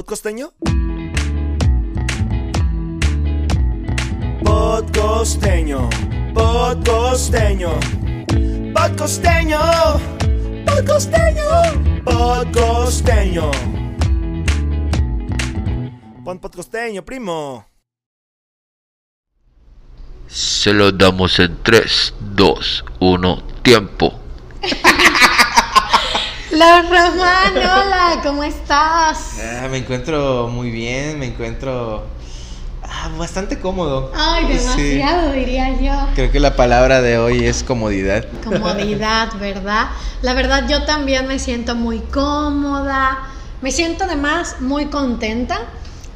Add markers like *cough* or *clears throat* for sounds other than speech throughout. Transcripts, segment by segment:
¿Podcosteño? Podcosteño, podcosteño, podcosteño, podcosteño, podcosteño. Pon podcosteño, primo. Se lo damos en 3, 2, 1, tiempo. *laughs* La Román, hola, ¿cómo estás? Ah, me encuentro muy bien, me encuentro ah, bastante cómodo. Ay, demasiado, diría yo. Creo que la palabra de hoy es comodidad. Comodidad, ¿verdad? La verdad yo también me siento muy cómoda, me siento además muy contenta.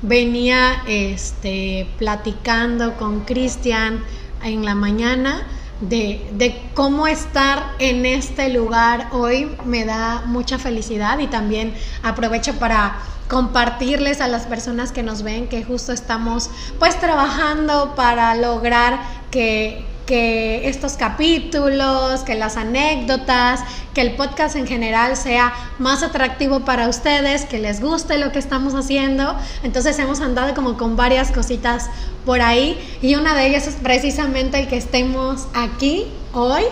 Venía este, platicando con Cristian en la mañana de, cómo estar en este lugar hoy me da mucha felicidad y también aprovecho para compartirles a las personas que nos ven que justo estamos pues trabajando para lograr que, que estos capítulos, que las anécdotas, que el podcast en general sea más atractivo para ustedes, que les guste lo que estamos haciendo. Entonces hemos andado como con varias cositas por ahí y una de ellas es precisamente el que estemos aquí hoy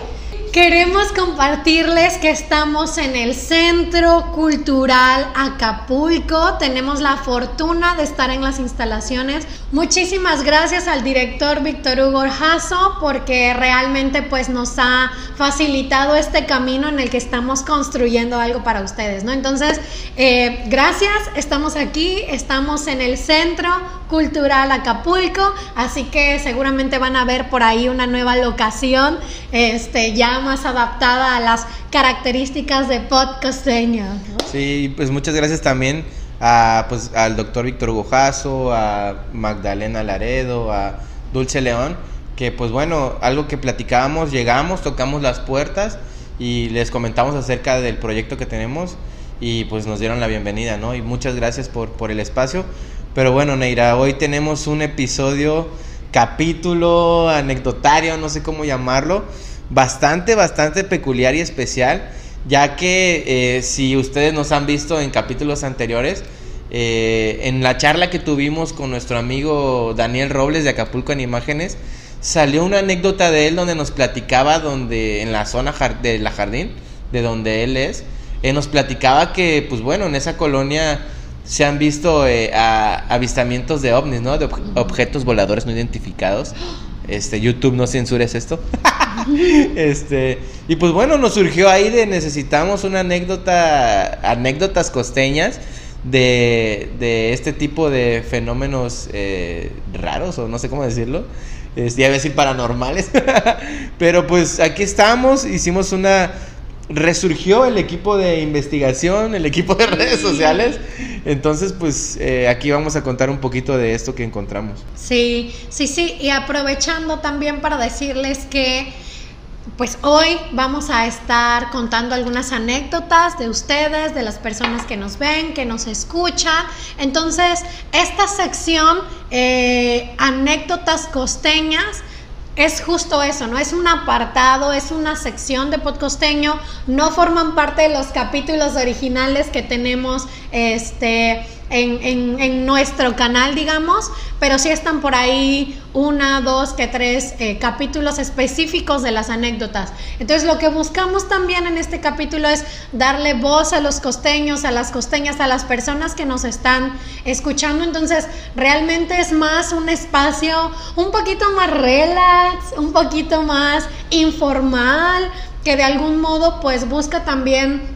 Queremos compartirles que estamos en el Centro Cultural Acapulco. Tenemos la fortuna de estar en las instalaciones. Muchísimas gracias al director Víctor Hugo Jasso porque realmente pues nos ha facilitado este camino en el que estamos construyendo algo para ustedes, ¿no? Entonces, eh, gracias. Estamos aquí, estamos en el Centro Cultural Acapulco, así que seguramente van a ver por ahí una nueva locación, este ya más adaptada a las características de podcasteño. Sí, pues muchas gracias también a, pues, al doctor Víctor Gojazo, a Magdalena Laredo, a Dulce León, que pues bueno, algo que platicábamos, llegamos, tocamos las puertas y les comentamos acerca del proyecto que tenemos y pues nos dieron la bienvenida, ¿no? Y muchas gracias por, por el espacio. Pero bueno, Neira, hoy tenemos un episodio, capítulo, anecdotario, no sé cómo llamarlo, bastante, bastante peculiar y especial, ya que eh, si ustedes nos han visto en capítulos anteriores, eh, en la charla que tuvimos con nuestro amigo Daniel Robles de Acapulco en Imágenes, salió una anécdota de él donde nos platicaba donde en la zona de la jardín, de donde él es, eh, nos platicaba que, pues bueno, en esa colonia se han visto avistamientos de ovnis, ¿no? De objetos voladores no identificados. Este, YouTube no censures esto. *laughs* este, y pues bueno, nos surgió ahí de necesitamos una anécdota, anécdotas costeñas de, de este tipo de fenómenos eh, raros, o no sé cómo decirlo. Este, ya decir paranormales. *laughs* Pero pues aquí estamos, hicimos una resurgió el equipo de investigación, el equipo de redes sociales. Entonces, pues eh, aquí vamos a contar un poquito de esto que encontramos. Sí, sí, sí. Y aprovechando también para decirles que, pues hoy vamos a estar contando algunas anécdotas de ustedes, de las personas que nos ven, que nos escuchan. Entonces, esta sección, eh, anécdotas costeñas, es justo eso, ¿no? Es un apartado, es una sección de podcosteño, no forman parte de los capítulos originales que tenemos este, en, nuestro canal, digamos, pero sí están por ahí una, dos, que tres eh, capítulos específicos de las anécdotas. Entonces lo que buscamos también en este capítulo es darle voz a los costeños, a las costeñas, a las personas que nos están escuchando. Entonces realmente es más un espacio un poquito más relax, un poquito más informal, que de algún modo pues busca también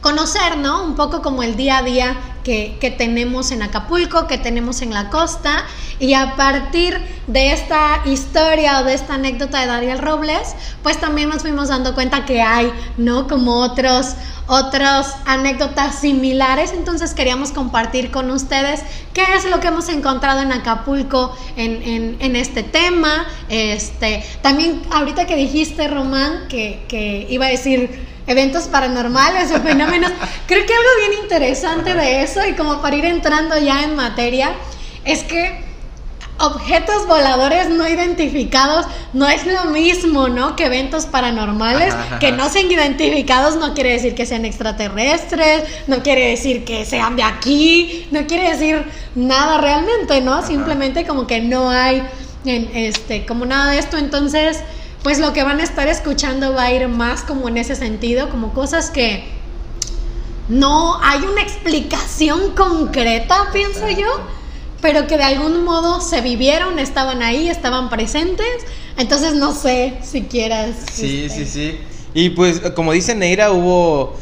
conocer, ¿no? Un poco como el día a día que, que, tenemos en Acapulco, que tenemos en la costa. Y a partir de esta historia o de esta anécdota de Dariel Robles, pues también nos fuimos dando cuenta que hay, ¿no? Como otros, otras anécdotas similares. Entonces queríamos compartir con ustedes qué es lo que hemos encontrado en Acapulco en, en, en este tema. Este, también ahorita que dijiste, Román, que, que iba a decir eventos paranormales o fenómenos. Creo que algo bien interesante de eso y como para ir entrando ya en materia es que objetos voladores no identificados no es lo mismo, ¿no? Que eventos paranormales Ajá, ajá. que no sean identificados no quiere decir que sean extraterrestres, no quiere decir que sean de aquí, no quiere decir nada realmente, ¿no? Simplemente como que no hay en, este como nada de esto, entonces pues lo que van a estar escuchando va a ir más como en ese sentido, como cosas que no hay una explicación concreta, pienso yo, pero que de algún modo se vivieron, estaban ahí, estaban presentes. Entonces no sé si quieras. Sí, este, sí, sí. Y pues, como dice Neira, hubo.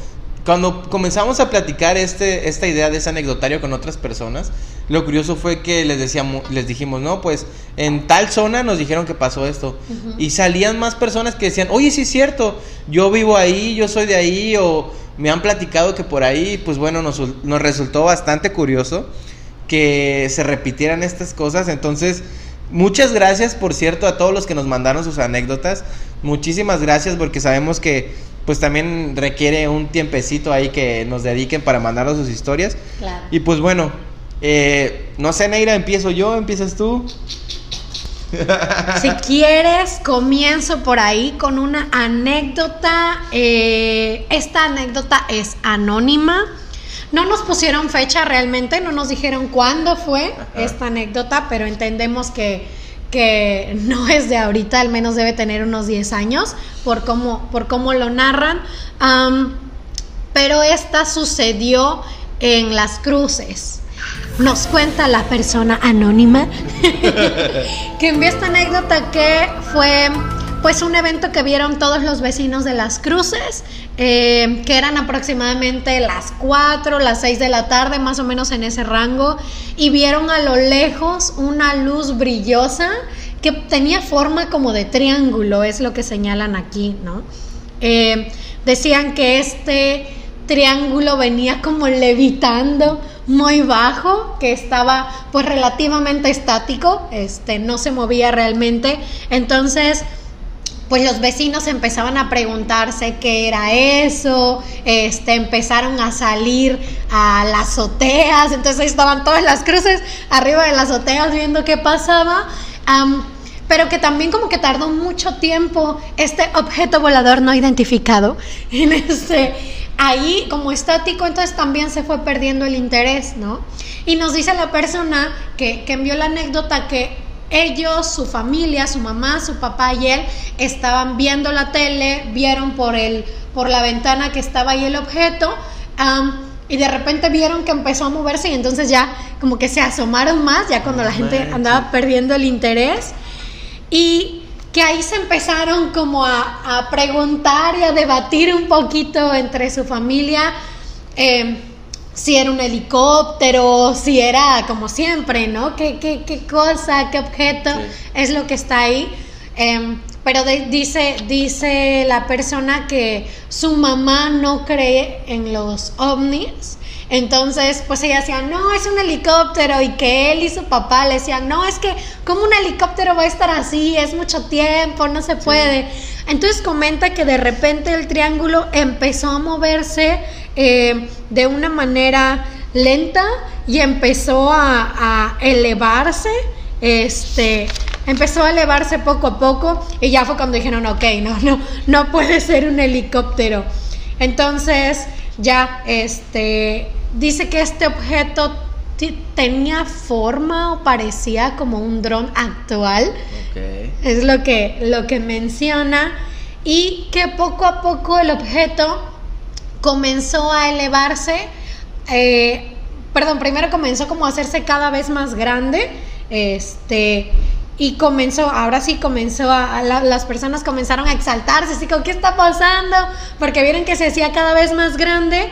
Cuando comenzamos a platicar este, esta idea de ese anecdotario con otras personas, lo curioso fue que les decíamos, les dijimos, no, pues en tal zona nos dijeron que pasó esto. Y salían más personas que decían, oye, sí es cierto, yo vivo ahí, yo soy de ahí, o me han platicado que por ahí, pues bueno, nos, nos resultó bastante curioso que se repitieran estas cosas. Entonces, muchas gracias, por cierto, a todos los que nos mandaron sus anécdotas. Muchísimas gracias porque sabemos que pues también requiere un tiempecito ahí que nos dediquen para mandarnos sus historias. Claro. Y pues bueno, eh, no sé, Neira, empiezo yo, empiezas tú. Si *laughs* quieres, comienzo por ahí con una anécdota. Eh, esta anécdota es anónima. No nos pusieron fecha realmente, no nos dijeron cuándo fue esta anécdota, pero entendemos que, que no *laughs* es de ahorita, al menos debe tener unos 10 años por cómo, por cómo lo narran. Pero esta sucedió en las cruces. Nos cuenta la persona anónima *laughs* que envió esta anécdota que fue pues un evento que vieron todos los vecinos de las cruces, eh, que eran aproximadamente las 4, las 6 de la tarde, más o menos en ese rango, y vieron a lo lejos una luz brillosa que tenía forma como de triángulo, es lo que señalan aquí, ¿no? Eh, decían que este triángulo venía como levitando muy bajo, que estaba pues relativamente estático, este no se movía realmente. Entonces, pues los vecinos empezaban a preguntarse qué era eso, este, empezaron a salir a las azoteas, entonces ahí estaban todas las cruces arriba de las azoteas viendo qué pasaba. Pero que también como que tardó mucho tiempo este objeto volador no identificado *laughs* en este ahí como estático entonces también se fue perdiendo el interés no y nos dice la persona que, que envió la anécdota que ellos, su familia, su mamá, su papá y él estaban viendo la tele, vieron por el por la ventana que estaba ahí el objeto y de repente vieron que empezó a moverse y entonces ya como que se asomaron más ya cuando la gente andaba perdiendo el interés. Y que ahí se empezaron como a, a preguntar y a debatir un poquito entre su familia eh, si era un helicóptero, si era como siempre, ¿no? ¿Qué, qué, qué cosa, qué objeto Sí. es lo que está ahí? Eh, pero de- dice, dice la persona que su mamá no cree en los ovnis. Entonces, pues ella decía, no, es un helicóptero. Y que él y su papá le decían, no, es que, ¿cómo un helicóptero va a estar así? Es mucho tiempo, no se puede. Entonces comenta que de repente el triángulo empezó a moverse eh, de una manera lenta y empezó a, a elevarse. Este, empezó a elevarse poco a poco y ya fue cuando dijeron, ok, no, no, no puede ser un helicóptero. Entonces, ya, este, dice que este objeto tenía forma o parecía como un dron actual. Es lo que, lo que menciona. Y que poco a poco el objeto comenzó a elevarse. eh, perdón, primero comenzó como a hacerse cada vez más grande. Este. Y comenzó, ahora sí comenzó a, a la- las personas comenzaron a exaltarse, así como, ¿qué está pasando? Porque vieron que se hacía cada vez más grande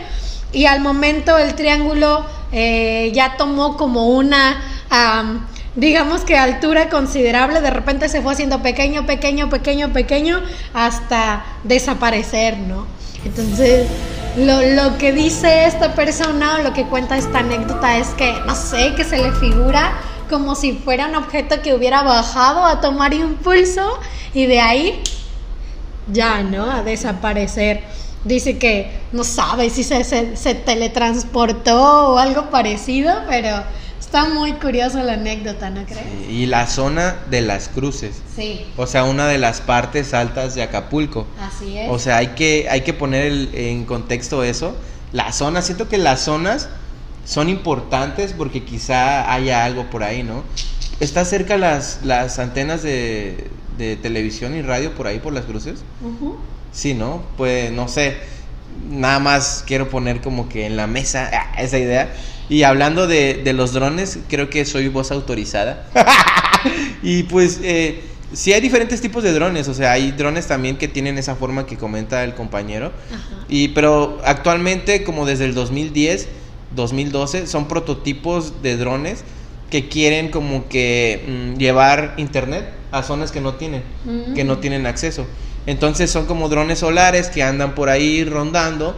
y al momento el triángulo eh, ya tomó como una, am, digamos que altura considerable, de repente se fue haciendo pequeño, pequeño, pequeño, pequeño, hasta desaparecer, ¿no? Entonces, lo, lo que dice esta persona o lo que cuenta esta anécdota es que, no sé, que se le figura como si fuera un objeto que hubiera bajado a tomar impulso y de ahí ya, ¿no? A desaparecer. dice que no sabe si se, se, se teletransportó o algo parecido, pero está muy curiosa la anécdota, ¿no crees? Y la zona de las cruces. Sí, O sea, una de las partes altas de Acapulco. así es. O sea, hay que, hay que poner el- en contexto eso. Las zonas, siento que las zonas son importantes porque quizá haya algo por ahí, ¿no? ¿Está cerca las, las antenas de, de televisión y radio por ahí, por las cruces? Ujú. Sí, ¿no? Pues no sé. Nada más quiero poner como que en la mesa ah, esa idea. Y hablando de, de los drones, creo que soy voz autorizada. *laughs* y pues eh, sí hay diferentes tipos de drones. O sea, hay drones también que tienen esa forma que comenta el compañero. Ajá. Y pero actualmente, como desde el 2010, 2012, son prototipos de drones que quieren como que mm, llevar internet a zonas que no tienen, Mm. que no tienen acceso. Entonces son como drones solares que andan por ahí rondando,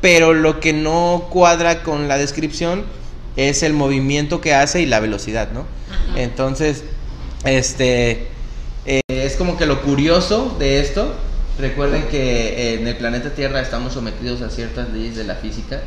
pero lo que no cuadra con la descripción es el movimiento que hace y la velocidad, ¿no? Entonces, este eh, es como que lo curioso de esto. Recuerden que eh, en el planeta Tierra estamos sometidos a ciertas leyes de la física,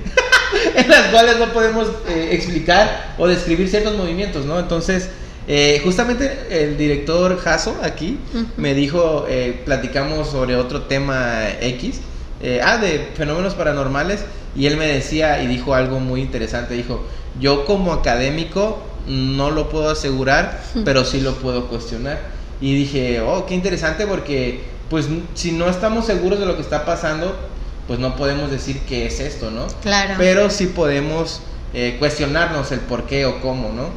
*laughs* en las cuales no podemos eh, explicar o describir ciertos movimientos, ¿no? Entonces, eh, justamente el director Jaso aquí Ujú. me dijo, eh, platicamos sobre otro tema X, eh, ah, de fenómenos paranormales, y él me decía y dijo algo muy interesante, dijo, yo como académico no lo puedo asegurar, pero sí lo puedo cuestionar. Y dije, oh, qué interesante porque, pues, si no estamos seguros de lo que está pasando, pues no podemos decir qué es esto, ¿no? Claro. Pero sí podemos eh, cuestionarnos el por qué o cómo, ¿no?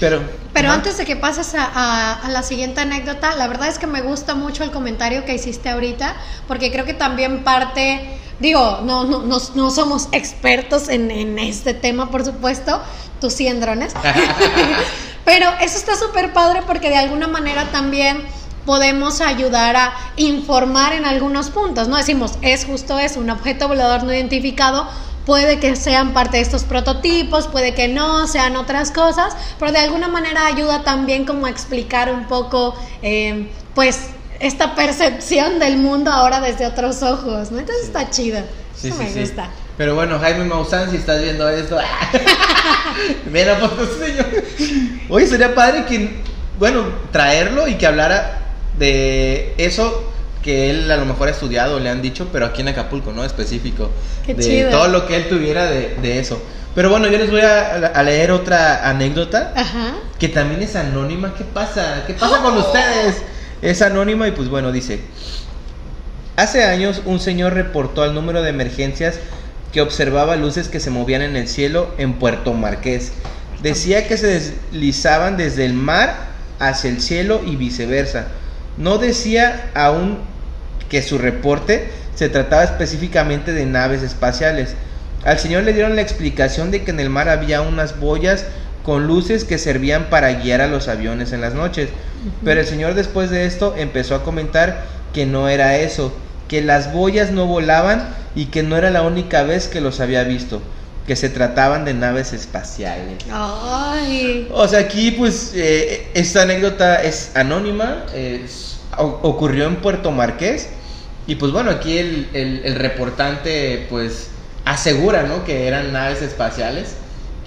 Pero, Pero antes de que pases a, a- a la siguiente anécdota, la verdad es que me gusta mucho el comentario que hiciste ahorita, porque creo que también parte, digo, no, no, no, no somos expertos en, en este tema, por supuesto, tú sí en drones, *laughs* *laughs* pero eso está súper padre porque de alguna manera también podemos ayudar a informar en algunos puntos, ¿no? Decimos, es justo eso, un objeto volador no identificado, puede que sean parte de estos prototipos, puede que no, sean otras cosas, pero de alguna manera ayuda también como a explicar un poco, eh, pues, esta percepción del mundo ahora desde otros ojos, ¿no? Entonces está chido, Sí, eso sí, me sí. gusta. Pero bueno, Jaime Maussan, si estás viendo esto, *laughs* mira, pues señor. Oye, sería padre que, bueno, traerlo y que hablara de eso que él a lo mejor ha estudiado, le han dicho, pero aquí en Acapulco, ¿no? Específico. Qué de chido. todo lo que él tuviera de, de eso. Pero bueno, yo les voy a, a leer otra anécdota Ajá. que también es anónima. ¿Qué pasa? ¿Qué pasa con ustedes? Es anónima y pues bueno, dice, hace años un señor reportó al número de emergencias que observaba luces que se movían en el cielo en Puerto Marqués. Decía que se deslizaban desde el mar hacia el cielo y viceversa. No decía aún que su reporte se trataba específicamente de naves espaciales. Al señor le dieron la explicación de que en el mar había unas boyas con luces que servían para guiar a los aviones en las noches. Pero el señor después de esto empezó a comentar que no era eso, que las boyas no volaban y que no era la única vez que los había visto, que se trataban de naves espaciales. Ay. O sea, aquí pues eh, esta anécdota es anónima, es- ocurrió en Puerto Marqués y pues bueno, aquí el, el- el reportante pues asegura, ¿no? Que eran naves espaciales.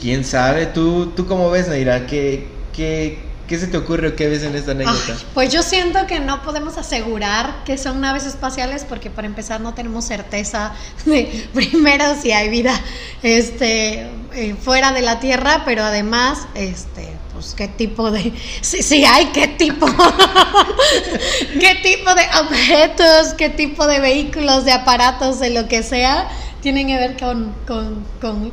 ¿Quién sabe? ¿Tú, tú cómo ves, Naira? ¿Qué, qué, qué se te ocurre o qué ves en esta anécdota? Ay, pues yo siento que no podemos asegurar que son naves espaciales porque para empezar no tenemos certeza *laughs* de primero si hay vida este eh, fuera de la Tierra, pero además este pues qué tipo de si, si hay qué tipo *laughs* qué tipo de objetos, qué tipo de vehículos, de aparatos, de lo que sea tienen que ver con, con, con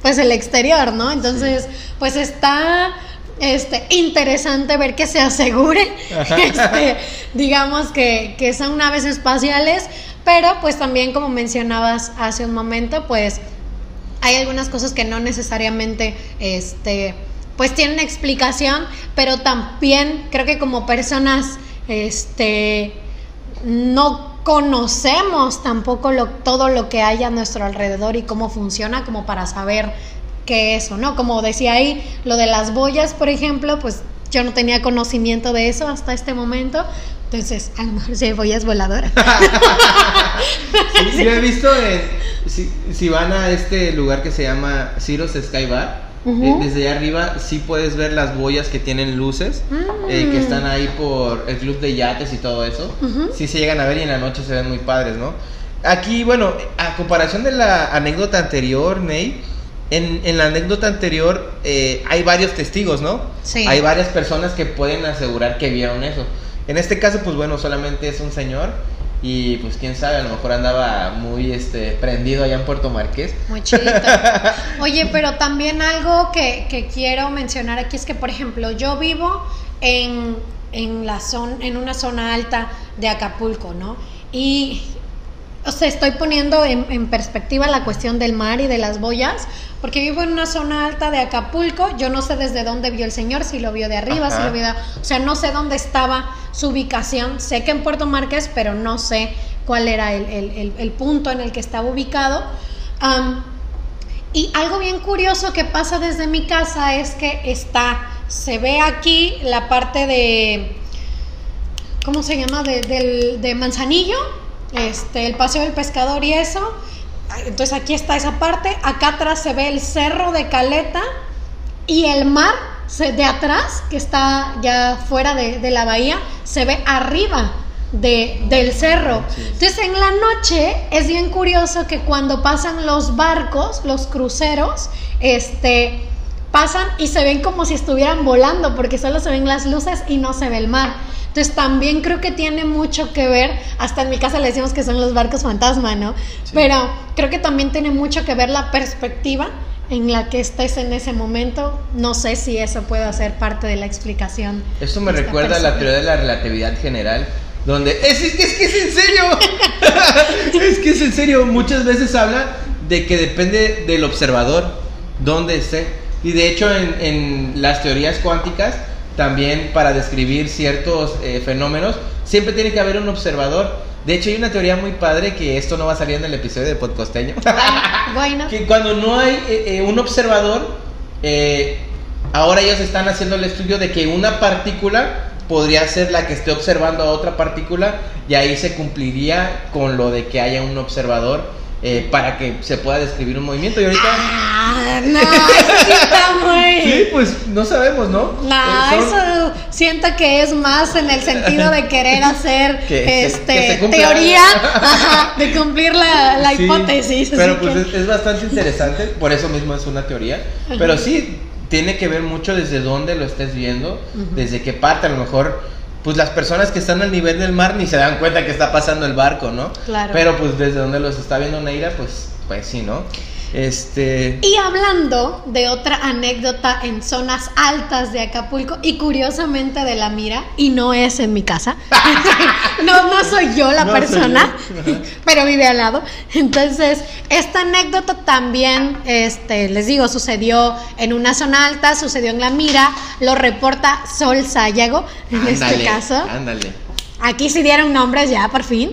pues el exterior, ¿no? Entonces, pues está este interesante ver que se asegure, este, digamos que, que son naves espaciales, pero pues también como mencionabas hace un momento, pues hay algunas cosas que no necesariamente este pues tienen explicación, pero también creo que como personas este no conocemos tampoco lo, todo lo que hay a nuestro alrededor y cómo funciona como para saber qué es o no. Como decía ahí, lo de las boyas, por ejemplo, pues yo no tenía conocimiento de eso hasta este momento. Entonces, a lo mejor sí voy es voladora. Sí, yo he visto en, si, si van a este lugar que se llama Ciro's Sky Bar, eh, desde allá arriba sí puedes ver las boyas que tienen luces, eh, que Mm. están ahí por el club de yates y todo eso. Sí se llegan a ver y en la noche se ven muy padres, ¿no? Aquí, bueno, a comparación de la anécdota anterior, Ney, en, en la anécdota anterior eh, hay varios testigos, ¿no? Sí. Hay varias personas que pueden asegurar que vieron eso. En este caso, pues bueno, solamente es un señor y pues quién sabe, a lo mejor andaba muy este prendido allá en Puerto Marqués. Muy chilito. *laughs* Oye, pero también algo que, que quiero mencionar aquí es que, por ejemplo, yo vivo en, en, la zona, en una zona alta de Acapulco, ¿no? Y, o sea, estoy poniendo en, en perspectiva la cuestión del mar y de las boyas, porque vivo en una zona alta de Acapulco, yo no sé desde dónde vio el señor, si lo vio de arriba, si lo vio de... O sea, no sé dónde estaba su ubicación, sé que en Puerto Márquez, pero no sé cuál era el, el- el- el punto en el que estaba ubicado. Y algo bien curioso que pasa desde mi casa es que está, se ve aquí la parte de, ¿cómo se llama? De, del- de Manzanillo, este, el Paseo del Pescador y eso. Entonces aquí está esa parte, acá atrás se ve el cerro de Caleta y el mar de atrás, que está ya fuera de, de la bahía, se ve arriba de, del cerro. Entonces en la noche es bien curioso que cuando pasan los barcos, los cruceros, este, pasan y se ven como si estuvieran volando, porque solo se ven las luces y no se ve el mar. Entonces también creo que tiene mucho que ver, hasta en mi casa le decimos que son los barcos fantasma, ¿no? Pero creo que también tiene mucho que ver la perspectiva en la que estés en ese momento. No sé si eso puede ser parte de la explicación. Esto me recuerda a la teoría de la relatividad general, donde es, es, que- es que es en serio, *laughs* es que es en serio, muchas veces habla de que depende del observador, dónde esté. Y de hecho en, en las teorías cuánticas, también para describir ciertos eh, fenómenos, siempre tiene que haber un observador. De hecho hay una teoría muy padre que esto no va a salir en el episodio de Podcosteño. Bueno, *laughs* Que cuando no hay eh, eh, un observador, eh, ahora ellos están haciendo el estudio de que una partícula podría ser la que esté observando a otra partícula y ahí se cumpliría con lo de que haya un observador eh, para que se pueda describir un movimiento. Y ahorita... Ah, no, *laughs* eso sí está muy... Sí, pues no sabemos, ¿no? No, Eh, son- eso siento que es más en el sentido de querer hacer *laughs* Que este se teoría *laughs* ajá, de cumplir la, la Sí, hipótesis. Pero pues que- es, es bastante interesante, por eso mismo es una teoría. Ajá. Pero sí, tiene que ver mucho desde dónde lo estés viendo, Ujú. desde qué parte. A lo mejor, pues las personas que están al nivel del mar ni se dan cuenta que está pasando el barco, ¿no? Claro. Pero pues desde donde los está viendo Neira, pues, pues sí, ¿no? Este. Y hablando de otra anécdota en zonas altas de Acapulco y curiosamente de la mira, y no es en mi casa, *laughs* *laughs* no, no soy yo la No persona, yo. *laughs* Pero vive al lado. Entonces, esta anécdota también, este, les digo, sucedió en una zona alta, sucedió en la mira, lo reporta Sol Sayago, en este caso. Ándale. Aquí sí dieron nombres ya, por fin.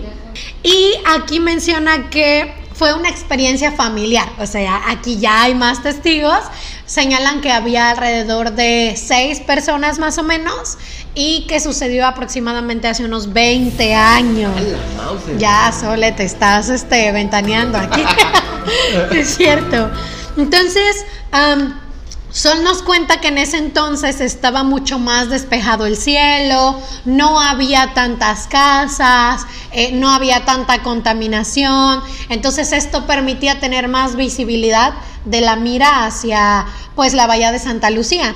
Y aquí menciona que fue una experiencia familiar. O sea, aquí ya hay más testigos. Señalan que había alrededor de seis personas más o menos y que sucedió aproximadamente hace unos 20 años. Ya, Sole, te estás este, ventaneando aquí. *laughs* es cierto. Entonces, am, Sol nos cuenta que en ese entonces estaba mucho más despejado el cielo, no había tantas casas, eh, no había tanta contaminación, entonces esto permitía tener más visibilidad de la mira hacia pues la bahía de Santa Lucía.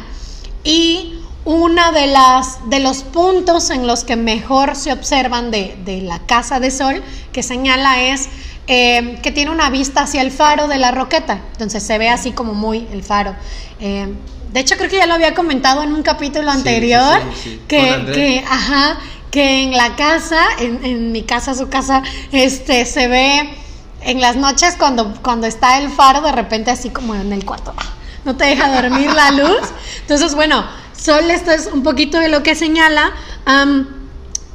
Y una de las de los puntos en los que mejor se observan de, de la casa de sol que señala es eh, que tiene una vista hacia el faro de la roqueta. Entonces se ve así como muy el faro. Eh, de hecho, creo que ya lo había comentado en un capítulo anterior, sí, sí, sí. Con que, que, ajá, que en la casa, en, en mi casa, su casa, este, se ve en las noches cuando, cuando está el faro, de repente así como en el cuarto, no te deja dormir la luz. *laughs* Entonces, bueno, Sol, esto es un poquito de lo que señala.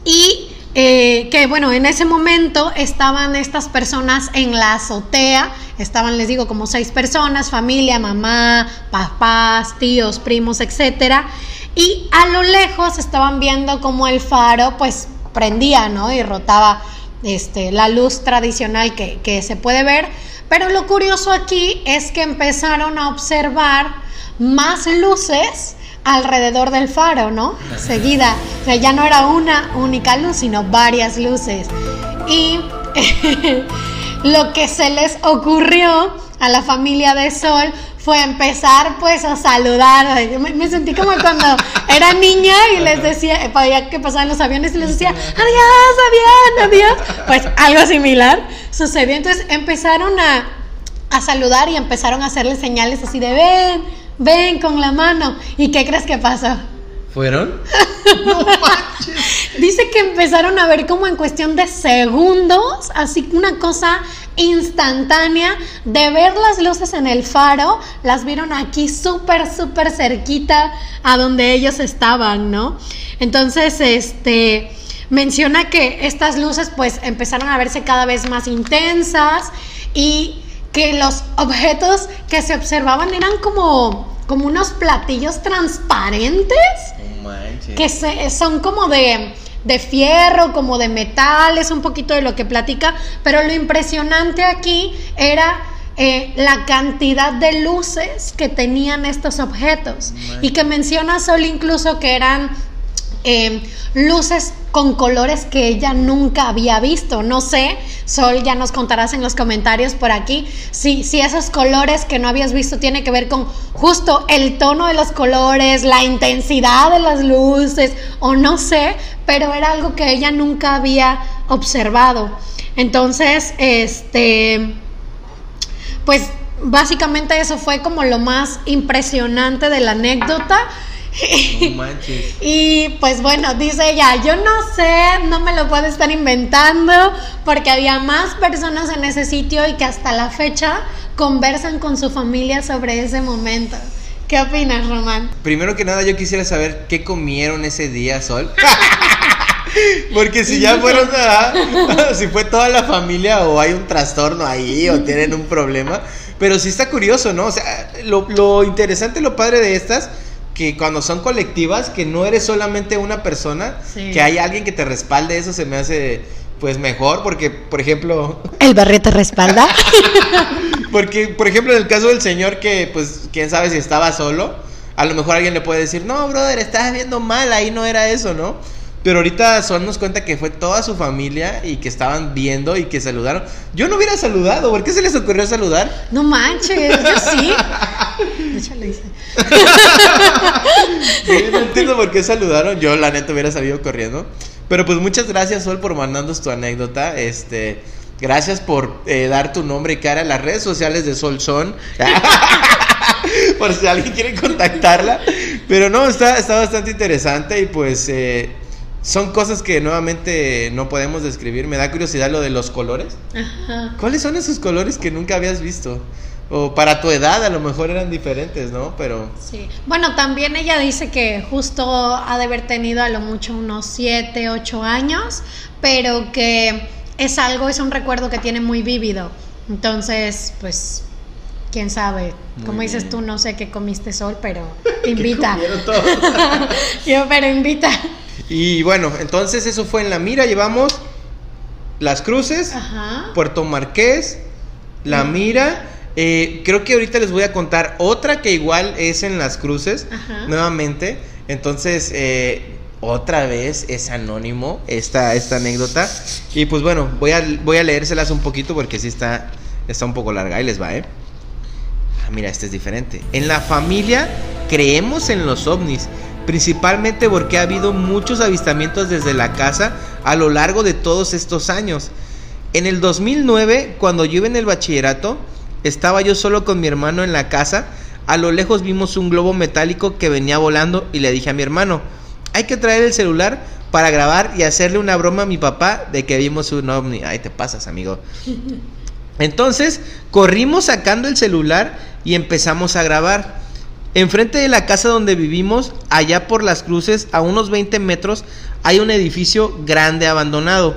y eh, que bueno, en ese momento estaban estas personas en la azotea, estaban, les digo, como seis personas, familia, mamá, papás, tíos, primos, etcétera. y a lo lejos estaban viendo como el faro pues prendía, ¿no? Y rotaba este, la luz tradicional que, que se puede ver. Pero lo curioso aquí es que empezaron a observar más luces alrededor del faro, ¿no? Seguida. O sea, ya no era una única luz, sino varias luces. Y *laughs* lo que se les ocurrió a la familia de Sol fue empezar pues a saludar. Me, me sentí como cuando era niña y les decía, eh, podía que pasaban los aviones y les decía, adiós, avión, adiós. Pues algo similar sucedió. Entonces empezaron a, a saludar y empezaron a hacerle señales así de ven, ven con la mano. ¿Y qué crees que pasó? ¿Fueron? *laughs* Dice que empezaron a ver como en cuestión de segundos, así una cosa instantánea de ver las luces en el faro, las vieron aquí súper, súper cerquita a donde ellos estaban, ¿no? Entonces, este, menciona que estas luces pues empezaron a verse cada vez más intensas y que los objetos que se observaban eran como, como unos platillos transparentes manches. que se- son como de, de fierro, como de metal, es un poquito de lo que platica, pero lo impresionante aquí era eh, la cantidad de luces que tenían estos objetos y que menciona Sol incluso que eran eh, luces con colores que ella nunca había visto. No sé, Sol, ya nos contarás en los comentarios por aquí si, si esos colores que no habías visto tiene que ver con justo el tono de los colores, la intensidad de las luces, o no sé, pero era algo que ella nunca había observado. Entonces, este, pues básicamente eso fue como lo más impresionante de la anécdota. No *laughs* manches. Y pues bueno, dice ella, yo no sé, no me lo puedo estar inventando, porque había más personas en ese sitio y que hasta la fecha conversan con su familia sobre ese momento. ¿Qué opinas, Román? Primero que nada, yo quisiera saber qué comieron ese día, Sol. *laughs* Porque si ya fueron a, *laughs* si fue toda la familia o hay un trastorno ahí o tienen un problema. Pero sí está curioso, ¿no? O sea, lo, lo interesante, lo padre de estas, que cuando son colectivas, que no eres solamente una persona, Sí. que hay alguien que te respalde, eso se me hace pues mejor, porque por ejemplo, *laughs* ¿El barrio te respalda? *laughs* porque, por ejemplo, en el caso del señor que, pues, quién sabe si estaba solo, a lo mejor alguien le puede decir, no, brother, estás viendo mal, ahí no era eso, ¿no? Pero ahorita Sol nos cuenta que fue toda su familia y que estaban viendo y que saludaron. Yo no hubiera saludado, ¿por qué se les ocurrió saludar? No manches, yo sí. De hecho, lo hice. Sí, no entiendo por qué saludaron. Yo, la neta, hubiera salido corriendo. Pero pues muchas gracias, Sol, por mandarnos tu anécdota. Este, gracias por eh, dar tu nombre y cara. Las redes sociales de Sol son. *laughs* por si alguien quiere contactarla. Pero no, está, está bastante interesante y pues eh, son cosas que nuevamente no podemos describir. Me da curiosidad lo de los colores. Ajá. ¿Cuáles son esos colores que nunca habías visto? O para tu edad a lo mejor eran diferentes, ¿no? Pero... Sí. Bueno, también ella dice que justo ha de haber tenido a lo mucho unos 7, 8 años, pero que es algo, es un recuerdo que tiene muy vívido. Entonces, pues, quién sabe. Muy Como dices bien. tú, no sé qué comiste sol, pero *laughs* invita. comieron todos? *laughs* Yo, pero invita. Y bueno, entonces eso fue en la mira. Llevamos Las Cruces, Ajá. Puerto Marqués, La Mira. Eh, creo que ahorita les voy a contar otra que igual es en Las Cruces, Ajá. nuevamente. Entonces, eh, otra vez es anónimo esta, esta anécdota. Y pues bueno, voy a, voy a leérselas un poquito porque sí está, está un poco larga. Ahí les va, ¿eh? Ah, mira, este es diferente. En la familia creemos en los ovnis, principalmente porque ha habido muchos avistamientos desde la casa a lo largo de todos estos años. En el 2009, cuando yo iba en el bachillerato, estaba yo solo con mi hermano en la casa. A lo lejos vimos un globo metálico que venía volando y le dije a mi hermano, hay que traer el celular para grabar y hacerle una broma a mi papá de que vimos un ovni. Ahí te pasas, amigo. *laughs* Entonces, corrimos sacando el celular y empezamos a grabar. Enfrente de la casa donde vivimos, allá por las cruces, a unos 20 metros, hay un edificio grande abandonado.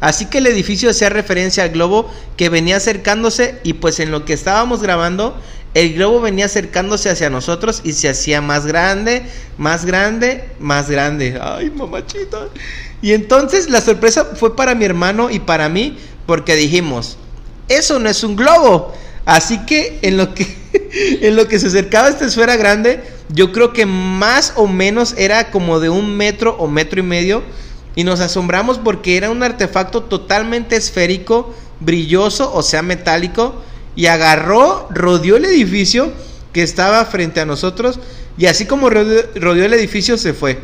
Así que el edificio hacía referencia al globo que venía acercándose y pues en lo que estábamos grabando, el globo venía acercándose hacia nosotros y se hacía más grande, más grande, más grande. Ay, mamachita. Y entonces la sorpresa fue para mi hermano y para mí porque dijimos, eso no es un globo. Así que en lo que *laughs* en lo que se acercaba a esta esfera grande, yo creo que más o menos era como de un metro o metro y medio. Y nos asombramos porque era un artefacto totalmente esférico, brilloso, o sea, metálico. Y agarró, rodeó el edificio que estaba frente a nosotros. Y así como rodeó, el edificio, se fue.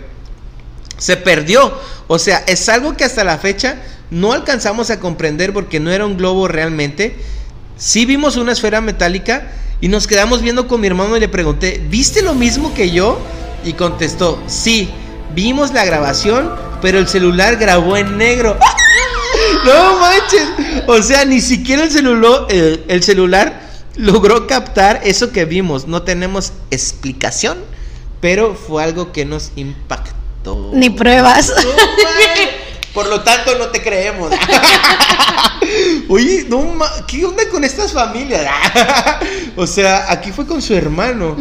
Se perdió. O sea, es algo que hasta la fecha no alcanzamos a comprender porque no era un globo realmente. Sí vimos una esfera metálica y nos quedamos viendo con mi hermano y le pregunté, ¿viste lo mismo que yo? Y contestó, sí, vimos la grabación, pero el celular grabó en negro. *laughs* No manches. O sea, ni siquiera el celular, el, celular logró captar eso que vimos. No tenemos explicación, pero fue algo que nos impactó. Ni pruebas. Por lo tanto, no te creemos. *laughs* Oye, no, ¿qué onda con estas familias? *laughs* o sea, aquí fue con su hermano.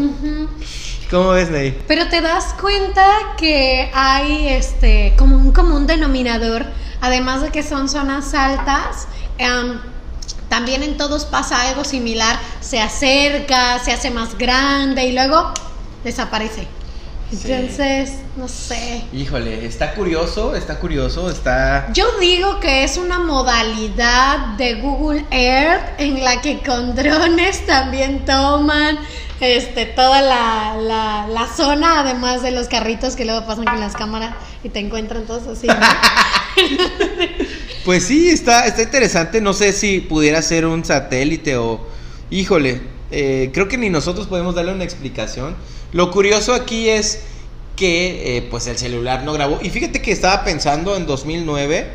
¿Cómo ves, Ney? Pero te das cuenta que hay este como un común denominador, además de que son zonas altas. Em, también en todos pasa algo similar, se acerca, se hace más grande y luego desaparece. Entonces, no sé. Híjole, está curioso, está curioso, está... Yo digo que es una modalidad de Google Earth en la que con drones también toman este, toda la, la, zona, además de los carritos que luego pasan con las cámaras y te encuentran todos así. *laughs* pues sí, está, está interesante. No sé si pudiera ser un satélite o... Híjole, eh, creo que ni nosotros podemos darle una explicación. Lo curioso aquí es que eh, pues el celular no grabó. Y fíjate que estaba pensando en 2009.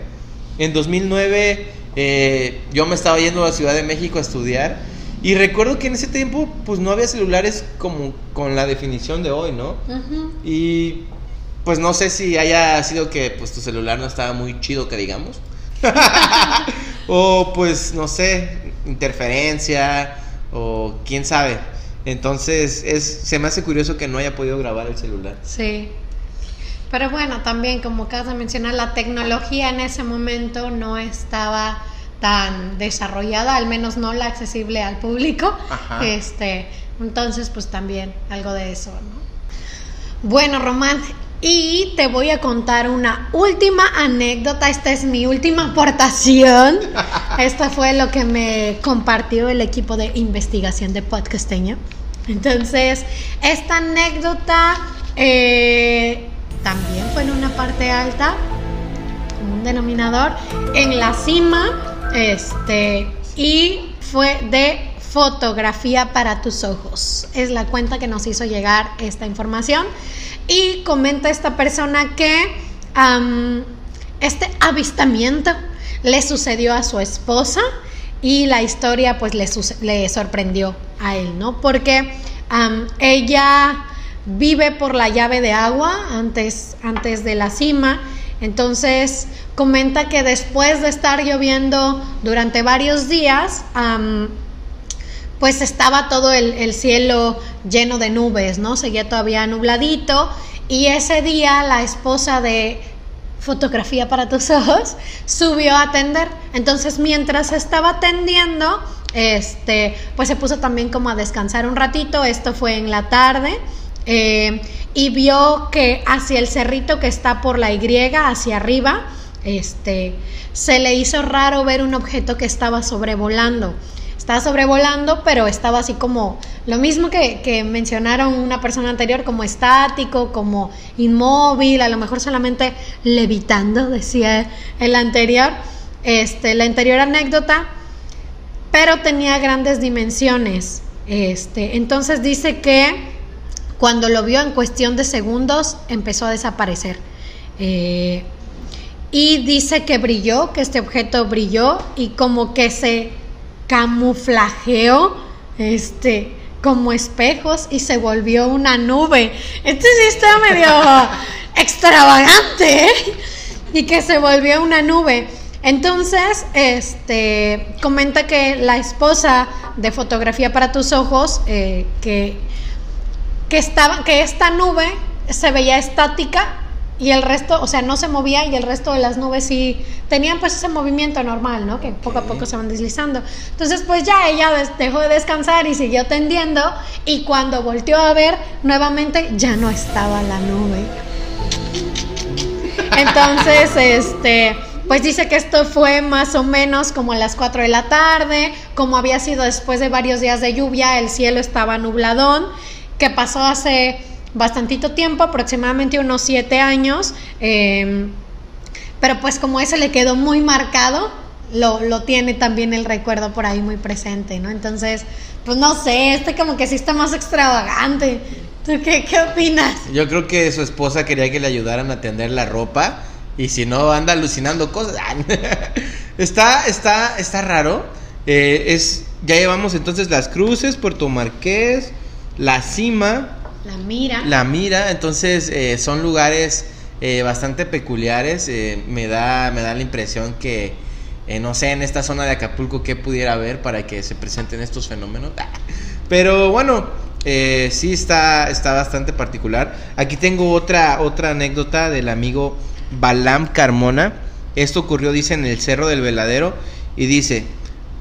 En 2009 eh, yo me estaba yendo a la Ciudad de México a estudiar. Y recuerdo que en ese tiempo pues no había celulares como con la definición de hoy, ¿no? Y pues no sé si haya sido que pues tu celular no estaba muy chido que digamos. *laughs* *laughs* o pues no sé, interferencia o quién sabe. Entonces, es, se me hace curioso que no haya podido grabar el celular. Sí. Pero bueno, también como acabas de mencionar, la tecnología en ese momento no estaba tan desarrollada, al menos no la accesible al público. Este, entonces, pues también algo de eso, ¿no? Bueno, Román, y te voy a contar una última anécdota. Esta es mi última aportación. *laughs* Esta fue lo que me compartió el equipo de investigación de Podcasteño. Entonces, esta anécdota eh, también fue en una parte alta, un denominador, en la cima, este, y fue de fotografía para tus ojos. Es la cuenta que nos hizo llegar esta información. Y comenta esta persona que este avistamiento le sucedió a su esposa y la historia pues le, sorprendió a él, ¿no? Porque ella vive por la llave de agua antes, antes de la cima, entonces comenta que después de estar lloviendo durante varios días, pues estaba todo el, cielo lleno de nubes, ¿no? Seguía todavía nubladito y ese día la esposa de fotografía para tus *laughs* ojos subió a atender. Entonces mientras estaba atendiendo, este, pues se puso también como a descansar un ratito, esto fue en la tarde. Eh, y vio que hacia el cerrito que está por la Y, hacia arriba, este, se le hizo raro ver un objeto que estaba sobrevolando estaba sobrevolando, pero estaba así como lo mismo que, mencionaron una persona anterior, como estático, como inmóvil, a lo mejor solamente levitando, *laughs* decía el anterior, este, la anterior anécdota, pero tenía grandes dimensiones. Este, entonces dice que cuando lo vio en cuestión de segundos empezó a desaparecer. Eh, y dice que brilló, que este objeto brilló y como que se camuflajeó este como espejos y se volvió una nube. Este sí está medio *laughs* extravagante, ¿eh? Y que se volvió una nube. Entonces, este, comenta que la esposa de fotografía para tus ojos, eh, que, que, estaba, que esta nube se veía estática y el resto, o sea, no se movía y el resto de las nubes sí tenían pues ese movimiento normal, ¿no? Que poco a poco se van deslizando. Entonces, pues ya ella dejó de descansar y siguió tendiendo y cuando volteó a ver nuevamente ya no estaba la nube. Entonces, *laughs* este, pues dice que esto fue más o menos como a las 4 de la tarde, como había sido después de varios días de lluvia, el cielo estaba nubladón, que pasó hace bastantito tiempo, aproximadamente unos 7 años, em, pero pues como ese le quedó muy marcado, lo, lo, tiene también el recuerdo por ahí muy presente, ¿no? Entonces, pues no sé, este como que sí está más extravagante. ¿Tú qué, qué opinas? Yo creo que su esposa quería que le ayudaran a tender la ropa y si no anda alucinando cosas. *laughs* está, está, está raro. Eh, es, ya llevamos entonces las cruces, Puerto Marqués, la cima. La mira. La mira, entonces eh, son lugares eh, bastante peculiares. me, da, me da la impresión que, no sé, en esta zona de Acapulco, qué pudiera haber para que se presenten estos fenómenos. *laughs* Pero bueno, eh, sí está, está bastante particular. Aquí tengo otra, otra anécdota del amigo Balam Carmona. Esto ocurrió, dice, en el Cerro del Veladero. Y dice,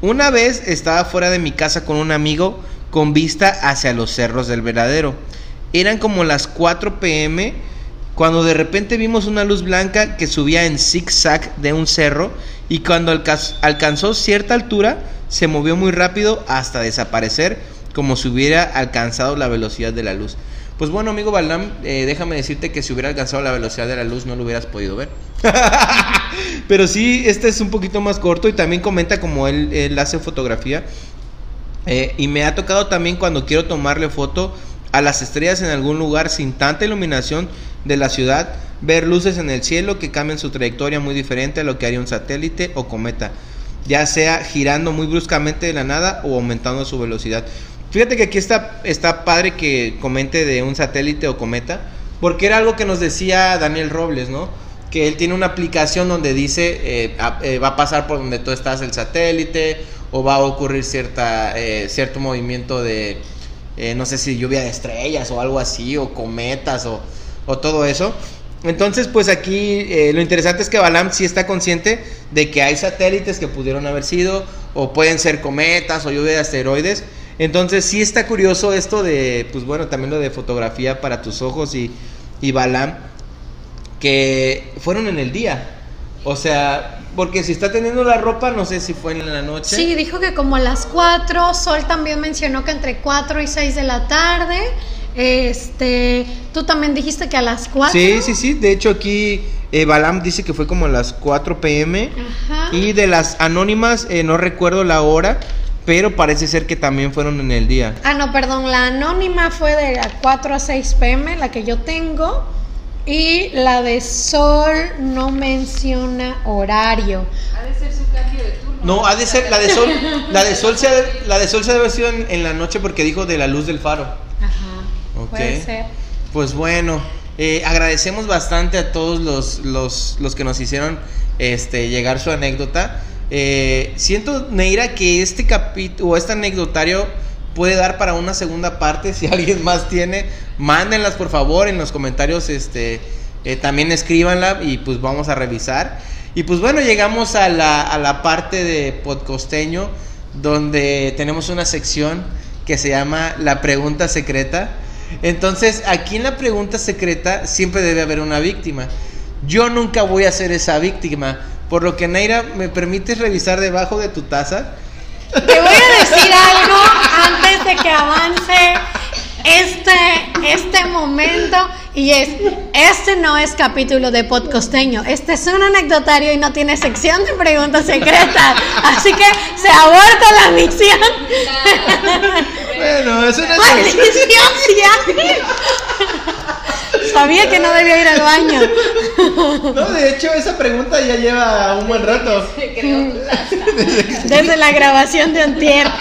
una vez estaba fuera de mi casa con un amigo con vista hacia los cerros del Veladero. Eran como las 4 pm cuando de repente vimos una luz blanca que subía en zigzag de un cerro y cuando alcanzó cierta altura se movió muy rápido hasta desaparecer como si hubiera alcanzado la velocidad de la luz. Pues bueno, amigo Balam, eh, déjame decirte que si hubiera alcanzado la velocidad de la luz no lo hubieras podido ver. *laughs* Pero sí, este es un poquito más corto y también comenta como él, hace fotografía. Eh, y me ha tocado también cuando quiero tomarle foto a las estrellas en algún lugar sin tanta iluminación de la ciudad, ver luces en el cielo que cambian su trayectoria muy diferente a lo que haría un satélite o cometa, ya sea girando muy bruscamente de la nada o aumentando su velocidad. Fíjate que aquí está, está padre que comente de un satélite o cometa, porque era algo que nos decía Daniel Robles, ¿no? Que él tiene una aplicación donde dice eh, eh, va a pasar por donde tú estás el satélite o va a ocurrir cierta, eh, cierto movimiento de, no sé si lluvia de estrellas o algo así, o cometas o, o todo eso. Entonces, pues aquí lo interesante es que Balam sí está consciente de que hay satélites que pudieron haber sido, o pueden ser cometas o lluvia de asteroides, entonces sí está curioso esto de, pues bueno, también lo de fotografía para tus ojos y, y Balam, que fueron en el día. O sea, porque si está teniendo la ropa, no sé si fue en la noche. Sí, dijo que como a las 4, Sol también mencionó que entre 4 y 6 de la tarde. Este, tú también dijiste que a las 4. Sí, sí, sí. De hecho, aquí eh, Balam dice que fue como a las 4 pm. Ajá. Y de las anónimas, eh, no recuerdo la hora, pero parece ser que también fueron en el día. Ah, no, perdón, la anónima fue de 4 a 6 pm, la que yo tengo. Y la de Sol no menciona horario. Ha de ser su cambio de turno. No, ha de ser la de Sol. La de Sol se ha, la de Sol se debe haber sido en, la noche porque dijo de la luz del faro. Ajá. Puede ser. Pues bueno, eh, agradecemos bastante a todos los, los, los que nos hicieron este, llegar su anécdota. Eh, siento, Neira, que este capítulo o este anecdotario puede dar para una segunda parte. Si *laughs* alguien más tiene, mándenlas por favor en los comentarios. Este, eh, también escríbanla y pues vamos a revisar. Y pues bueno, llegamos a la, a la parte de podcosteño donde tenemos una sección que se llama la pregunta secreta. Entonces, aquí en la pregunta secreta siempre debe haber una víctima. Yo nunca voy a ser esa víctima por lo que, Neira, ¿me permites revisar debajo de tu taza? Te voy a decir algo antes de que avance este, este momento y es, este no es capítulo de podcosteño, este es un anecdotario y no tiene sección de preguntas secretas, así que se aborta la misión. Bueno, es... ¡Maldición! Sabía que no debía ir al baño. *laughs* No, de hecho, esa pregunta ya lleva un buen rato. *laughs* Desde la grabación de Antier. *laughs*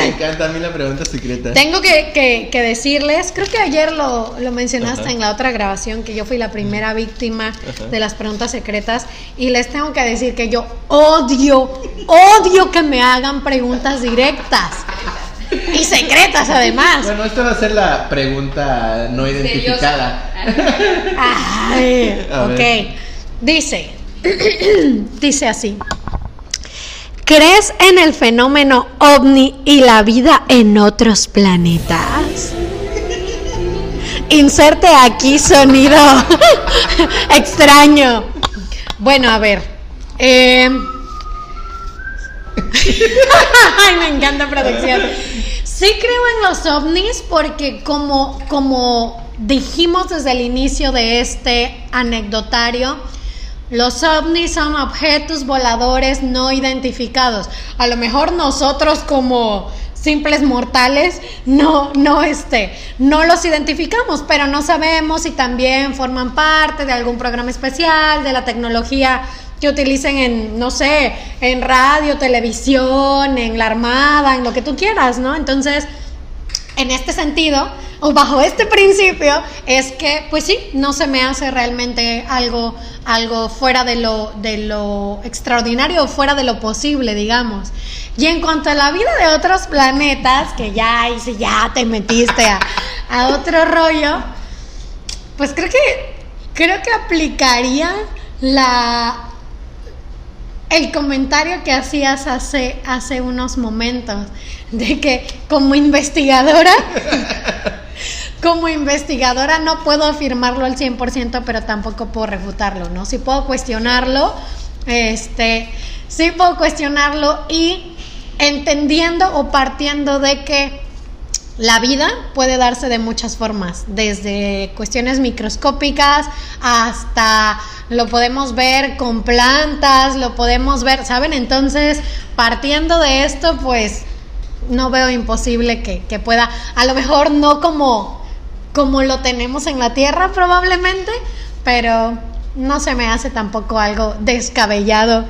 Me encanta a mí la pregunta secreta. Tengo que, que- que decirles, creo que ayer lo, lo mencionaste Ajá. en la otra grabación, que yo fui la primera víctima de las preguntas secretas y les tengo que decir que yo odio, odio que me hagan preguntas directas *laughs* y secretas además. Bueno, esta va a ser la pregunta no identificada. Ay, *laughs* ok. Dice, *clears throat* dice así. ¿Crees en el fenómeno ovni y la vida en otros planetas? Inserte aquí sonido *laughs* extraño. Bueno, a ver. eh, Ay, me encanta producción. Sí creo en los ovnis porque como, como dijimos desde el inicio de este anecdotario, los ovnis son objetos voladores no identificados. A lo mejor nosotros como simples mortales no no este no los identificamos, pero no sabemos si también forman parte de algún programa especial, de la tecnología que utilicen en no sé, en radio, televisión, en la armada, en lo que tú quieras, ¿no? Entonces, en este sentido, o bajo este principio, es que, pues sí, no se me hace realmente algo, algo fuera de lo, de lo extraordinario o fuera de lo posible, digamos. Y en cuanto a la vida de otros planetas, que ya, y si ya te metiste a, a otro rollo, pues creo que, creo que aplicaría la, el comentario que hacías hace, hace unos momentos, de que como investigadora, *laughs* como investigadora no puedo afirmarlo al 100%, pero tampoco puedo refutarlo, ¿no? Sí puedo cuestionarlo, este, sí puedo cuestionarlo y entendiendo o partiendo de que la vida puede darse de muchas formas, desde cuestiones microscópicas hasta lo podemos ver con plantas, lo podemos ver, ¿saben? Entonces, partiendo de esto, pues no veo imposible que, que pueda, a lo mejor no como, como lo tenemos en la Tierra probablemente, pero no se me hace tampoco algo descabellado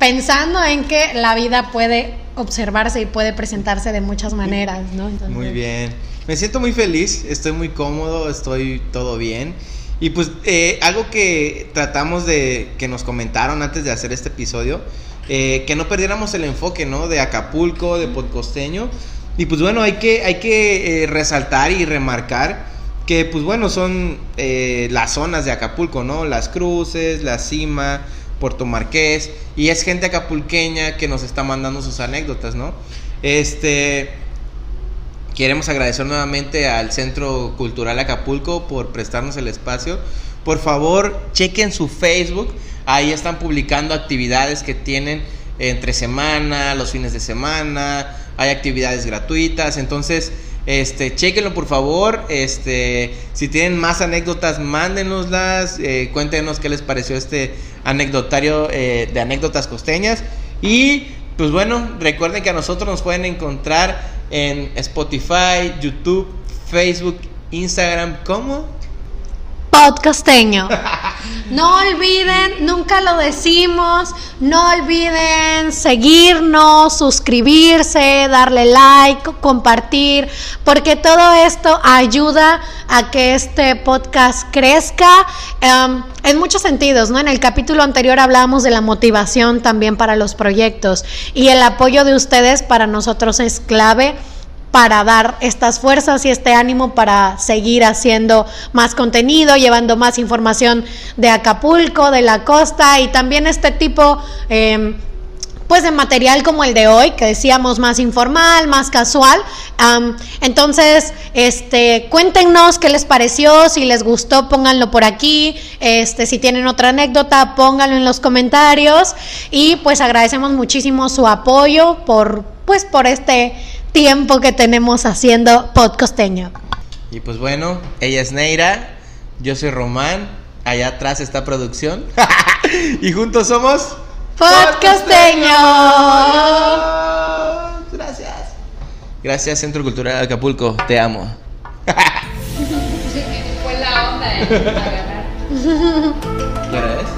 pensando en que la vida puede observarse y puede presentarse de muchas maneras, ¿no? Entonces- Muy bien. Me siento muy feliz, estoy muy cómodo, estoy todo bien. Y pues eh, algo que tratamos de, que nos comentaron antes de hacer este episodio, eh, que no perdiéramos el enfoque, ¿no? De Acapulco, de Podcosteño. Y pues bueno, hay que, hay que eh, resaltar y remarcar que pues bueno, son las zonas de Acapulco, ¿no? Las Cruces, La Cima, Puerto Marqués. Y es gente acapulqueña que nos está mandando sus anécdotas, ¿no? Este... Queremos agradecer nuevamente al Centro Cultural Acapulco por prestarnos el espacio. Por favor, chequen su Facebook. Ahí están publicando actividades que tienen entre semana, los fines de semana. Hay actividades gratuitas. Entonces, este, chequenlo por favor. Este, si tienen más anécdotas, mándenoslas. eh, cuéntenos qué les pareció este anecdotario eh, de anécdotas costeñas. Y pues bueno, recuerden que a nosotros nos pueden encontrar en Spotify, YouTube, Facebook, Instagram, ¿cómo? Podcasteño. No olviden, nunca lo decimos, no olviden seguirnos, suscribirse, darle like, compartir, porque todo esto ayuda a que este podcast crezca em, en muchos sentidos, ¿no? En el capítulo anterior hablábamos de la motivación también para los proyectos y el apoyo de ustedes para nosotros es clave para dar estas fuerzas y este ánimo para seguir haciendo más contenido, llevando más información de Acapulco, de la costa y también este tipo eh, pues de material como el de hoy, que decíamos más informal, más casual. Entonces, este, cuéntenos qué les pareció, si les gustó, pónganlo por aquí. Este, si tienen otra anécdota, pónganlo en los comentarios. Y pues agradecemos muchísimo su apoyo por, pues, por este tiempo que tenemos haciendo podcosteño. Y pues bueno, ella es Neira, yo soy Román, allá atrás está producción. *laughs* y juntos somos Podcosteño. Gracias. Gracias Centro Cultural Acapulco, te amo. *laughs* Fue la onda de agarrar. ¿Qué hora es?